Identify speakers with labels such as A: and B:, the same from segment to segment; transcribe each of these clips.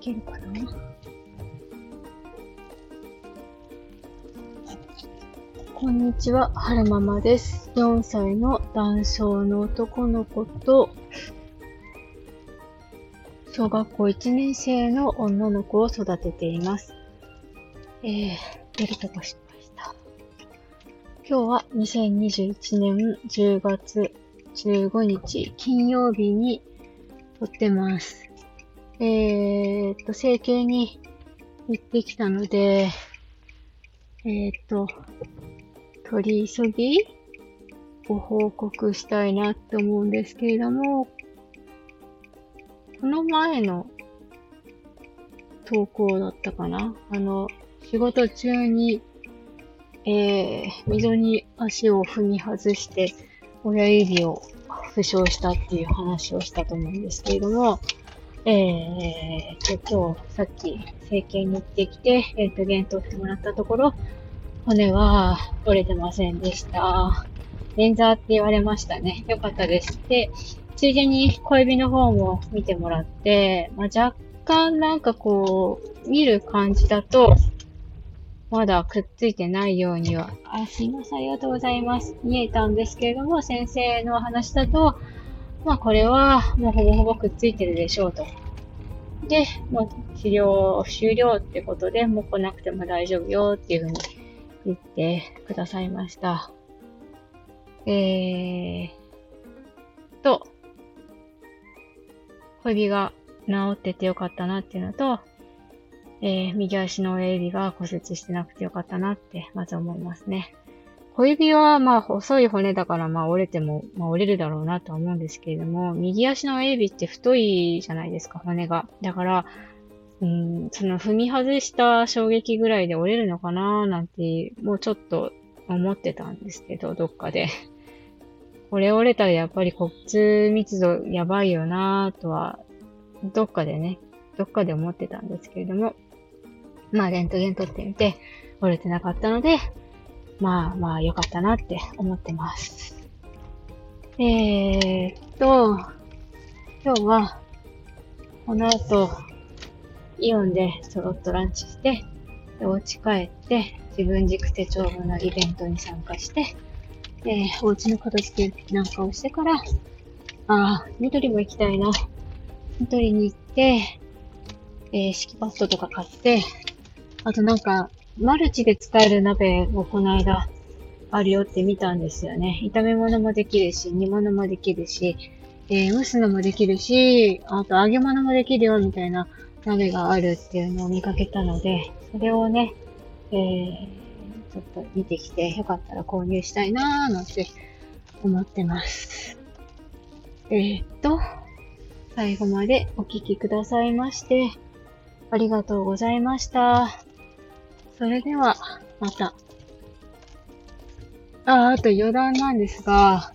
A: けるかな？こんにちは、はるままです。4歳の男性の男の子と、小学校1年生の女の子を育てています。えー、出るとこ失敗した。今日は2021年10月15日金曜日に撮ってます。えーっと、整形に行ってきたので、えーっと、取り急ぎご報告したいなって思うんですけれども、この前の投稿だったかな？あの、仕事中に、えー、溝に足を踏み外して、親指を負傷したっていう話をしたと思うんですけれども、えー、と、今日、さっき、整形に行ってきて、レントゲン取ってもらったところ、骨は折れてませんでした。捻挫って言われましたね。よかったです。で、ついでに小指の方も見てもらって、まあ、若干なんかこう、見る感じだと、まだくっついてないようには、あ、すいません、ありがとうございます。見えたんですけれども、先生の話だと、まあこれはもうほぼほぼくっついてるでしょうと。で、もう治療終了ってことで、もう来なくても大丈夫よっていうふうに言ってくださいました。えーと、小指が治っててよかったなっていうのと、えー右足の親指が骨折してなくてよかったなって、まず思いますね。小指はまあ細い骨だからまあ折れても、まあ折れるだろうなとは思うんですけれども、右足の親指って太いじゃないですか、骨が。だから、うん、その踏み外した衝撃ぐらいで折れるのかななんて、もうちょっと思ってたんですけど、どっかで。これ折れたらやっぱり骨密度やばいよなとは、どっかでね、どっかで思ってたんですけれども、まあレントゲン取ってみて折れてなかったので、まあまあ良かったなって思ってます。えーっと、今日は、この後、イオンでそろっとランチして、でお家帰って、自分軸手帳部のイベントに参加して、で、お家の片付けなんかをしてから、ああ、緑も行きたいな。緑に行って、えー、敷きパッドとか買って、あとなんか、マルチで使える鍋をこの間あるよって見たんですよね。炒め物もできるし、煮物もできるし、えー蒸すのもできるし、あと揚げ物もできるよみたいな鍋があるっていうのを見かけたので、それをね、えー、ちょっと見てきて、よかったら購入したいなーなんて思ってます。えー、っと、最後までお聞きくださいまして、ありがとうございました。それでは、また。あ、あと余談なんですが、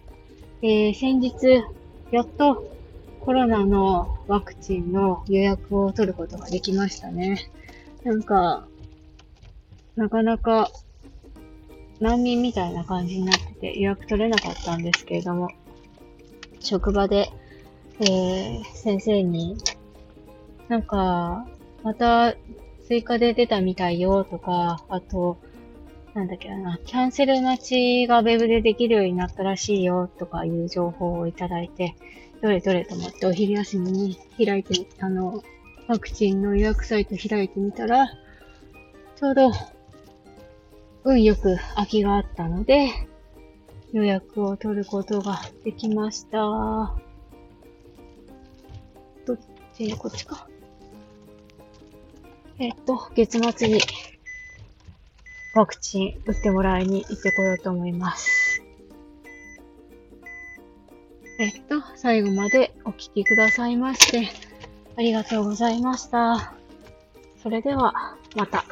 A: えー、先日、やっとコロナのワクチンの予約を取ることができましたね。なんか、なかなか難民みたいな感じになってて予約取れなかったんですけれども、職場で、えー、先生に、なんか、また追加で出たみたいよとか、あと、なんだっけな、キャンセル待ちがウェブでできるようになったらしいよとかいう情報をいただいて、どれどれと思ってお昼休みに開いて、あの、ワクチンの予約サイト開いてみたら、ちょうど、運よく空きがあったので、予約を取ることができました。どっちこっちか。えっと、月末にワクチン打ってもらいに行ってこようと思います。えっと、最後までお聞きくださいまして、ありがとうございました。それでは、また。